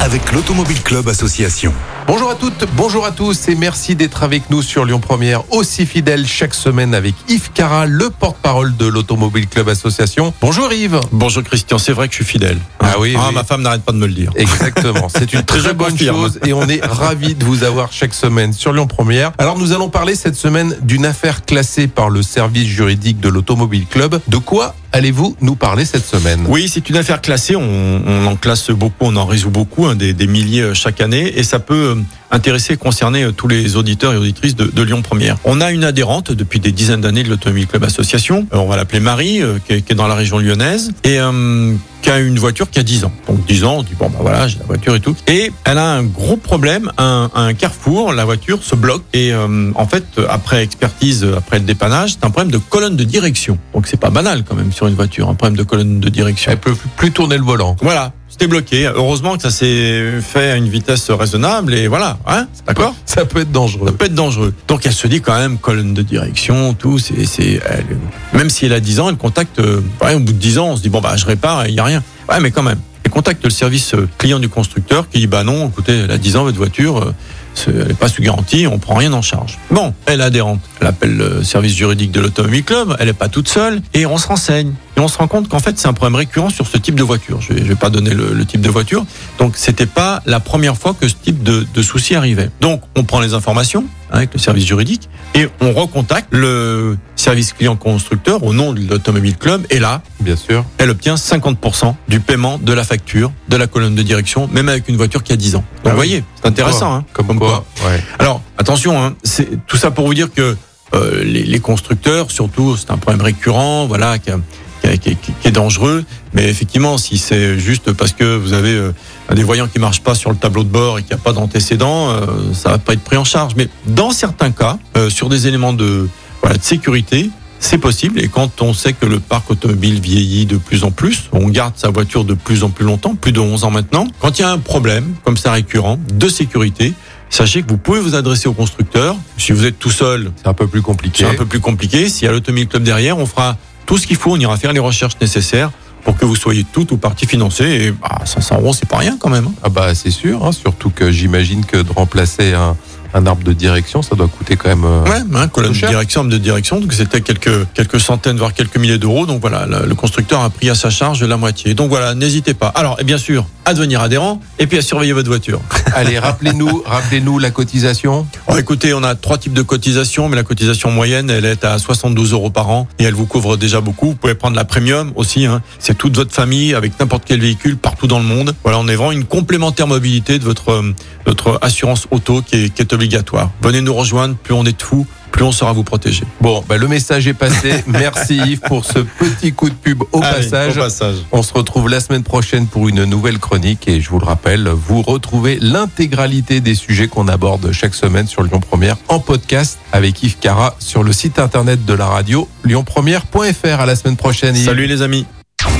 avec l'Automobile Club Association. Bonjour à toutes, bonjour à tous et merci d'être avec nous sur Lyon Première, aussi fidèle chaque semaine avec Yves Cara, le porte-parole de l'Automobile Club Association. Bonjour Yves. Bonjour Christian, c'est vrai que je suis fidèle. Ah oui, oui. ma femme n'arrête pas de me le dire. Exactement, c'est une très bonne confirme. chose et on est ravis de vous avoir chaque semaine sur Lyon Première. Alors nous allons parler cette semaine d'une affaire classée par le service juridique de l'Automobile Club. De quoi allez-vous nous parler cette semaine? Oui, c'est une affaire classée, on, on en classe beaucoup, on en résout beaucoup, des, des milliers euh, chaque année, et ça peut euh, intéresser, concerner euh, tous les auditeurs et auditrices de, de Lyon Première. On a une adhérente depuis des dizaines d'années de l'Automobile Club Association, on va l'appeler Marie, qui, est, qui est dans la région lyonnaise, et euh, qui a une voiture qui a 10 ans. Donc 10 ans, on dit bon bah voilà, j'ai la voiture et tout. Et elle a un gros problème, un, un carrefour, la voiture se bloque et euh, en fait après expertise, après le dépannage, c'est un problème de colonne de direction. Donc c'est pas banal quand même sur une voiture, un problème de colonne de direction. Elle peut plus tourner le volant. Voilà, c'était bloqué. Heureusement que ça s'est fait à une vitesse raisonnable et voilà, hein, d'accord? Ça peut être dangereux. ça peut être dangereux. Donc elle se dit quand même colonne de direction, tout. C'est, même si elle a 10 ans, elle contacte. euh, ouais, au bout de 10 ans, on se dit bon bah je répare, il y a rien. Ouais, mais quand même. Elle contacte le service euh, client du constructeur qui dit bah non, écoutez, elle a 10 ans votre voiture, euh, elle n'est pas sous garantie, on prend rien en charge. Bon, elle est adhérente. Elle appelle le service juridique de l'automobile club. Elle n'est pas toute seule et on se renseigne. Et on se rend compte qu'en fait c'est un problème récurrent sur ce type de voiture. Je je vais pas donner le, type de voiture. Donc c'était pas la première fois que ce type de, de souci arrivait. Donc on prend les informations hein, avec le service juridique et on recontacte le service client constructeur au nom de l'automobile club et là Bien sûr. elle obtient 50% du paiement de la facture de la colonne de direction même avec une voiture qui a 10 ans. Donc Ah vous voyez, c'est intéressant. hein, Comme, quoi, ouais. alors, attention, hein, c'est tout ça pour vous dire que euh, les, les constructeurs, surtout, c'est un problème récurrent, voilà, qui, a- qui est- qui est dangereux. Mais effectivement, si c'est juste parce que vous avez euh, des voyants qui marchent pas sur le tableau de bord et qu'il n'y a pas d'antécédent, euh, ça va pas être pris en charge. Mais dans certains cas, euh, sur des éléments de, voilà, de sécurité, c'est possible. Et quand on sait que le parc automobile vieillit de plus en plus, on garde sa voiture de plus en plus longtemps, plus de 11 ans maintenant. Quand il y a un problème, comme ça récurrent, de sécurité, Sachez que vous pouvez vous adresser au constructeur. Si vous êtes tout seul, C'est un peu plus compliqué. c'est un peu plus compliqué. S'il y a l'Automobile Club derrière, on fera tout ce qu'il faut. On ira faire les recherches nécessaires pour que vous soyez tout ou partie financée. Et bah, 500 euros, c'est pas rien quand même. hein. Ah bah c'est sûr, hein, surtout que j'imagine que de remplacer un, un arbre de direction, ça doit coûter quand même. euh, Ouais, hein, colonne de direction, arme de direction. Donc c'était quelques quelques centaines, voire quelques milliers d'euros. Donc voilà, le, le constructeur a pris à sa charge la moitié. Donc voilà, n'hésitez pas. Alors, et bien sûr, à devenir adhérent et puis à surveiller votre voiture. Allez, rappelez-nous, rappelez-nous la cotisation. Bon, écoutez, on a trois types de cotisations, mais la cotisation moyenne, elle est à 72 euros par an et elle vous couvre déjà beaucoup. Vous pouvez prendre la premium aussi. Hein. C'est toute votre famille avec n'importe quel véhicule partout dans le monde. Voilà, on est vraiment une complémentaire mobilité de votre euh, votre assurance auto qui est, qui est obligatoire. Venez nous rejoindre. Plus on est de fous, plus on saura vous protéger. Bon, bah, le message est passé. Merci Yves pour ce petit coup de pub au Allez, passage. au passage. On se retrouve la semaine prochaine pour une nouvelle chronique et je vous le rappelle, vous retrouvez l'intégralité des sujets qu'on aborde chaque semaine sur Lyon Première en podcast avec Yves Cara sur le site internet de la radio lyonpremière.fr. À la semaine prochaine. Yves. Salut les amis.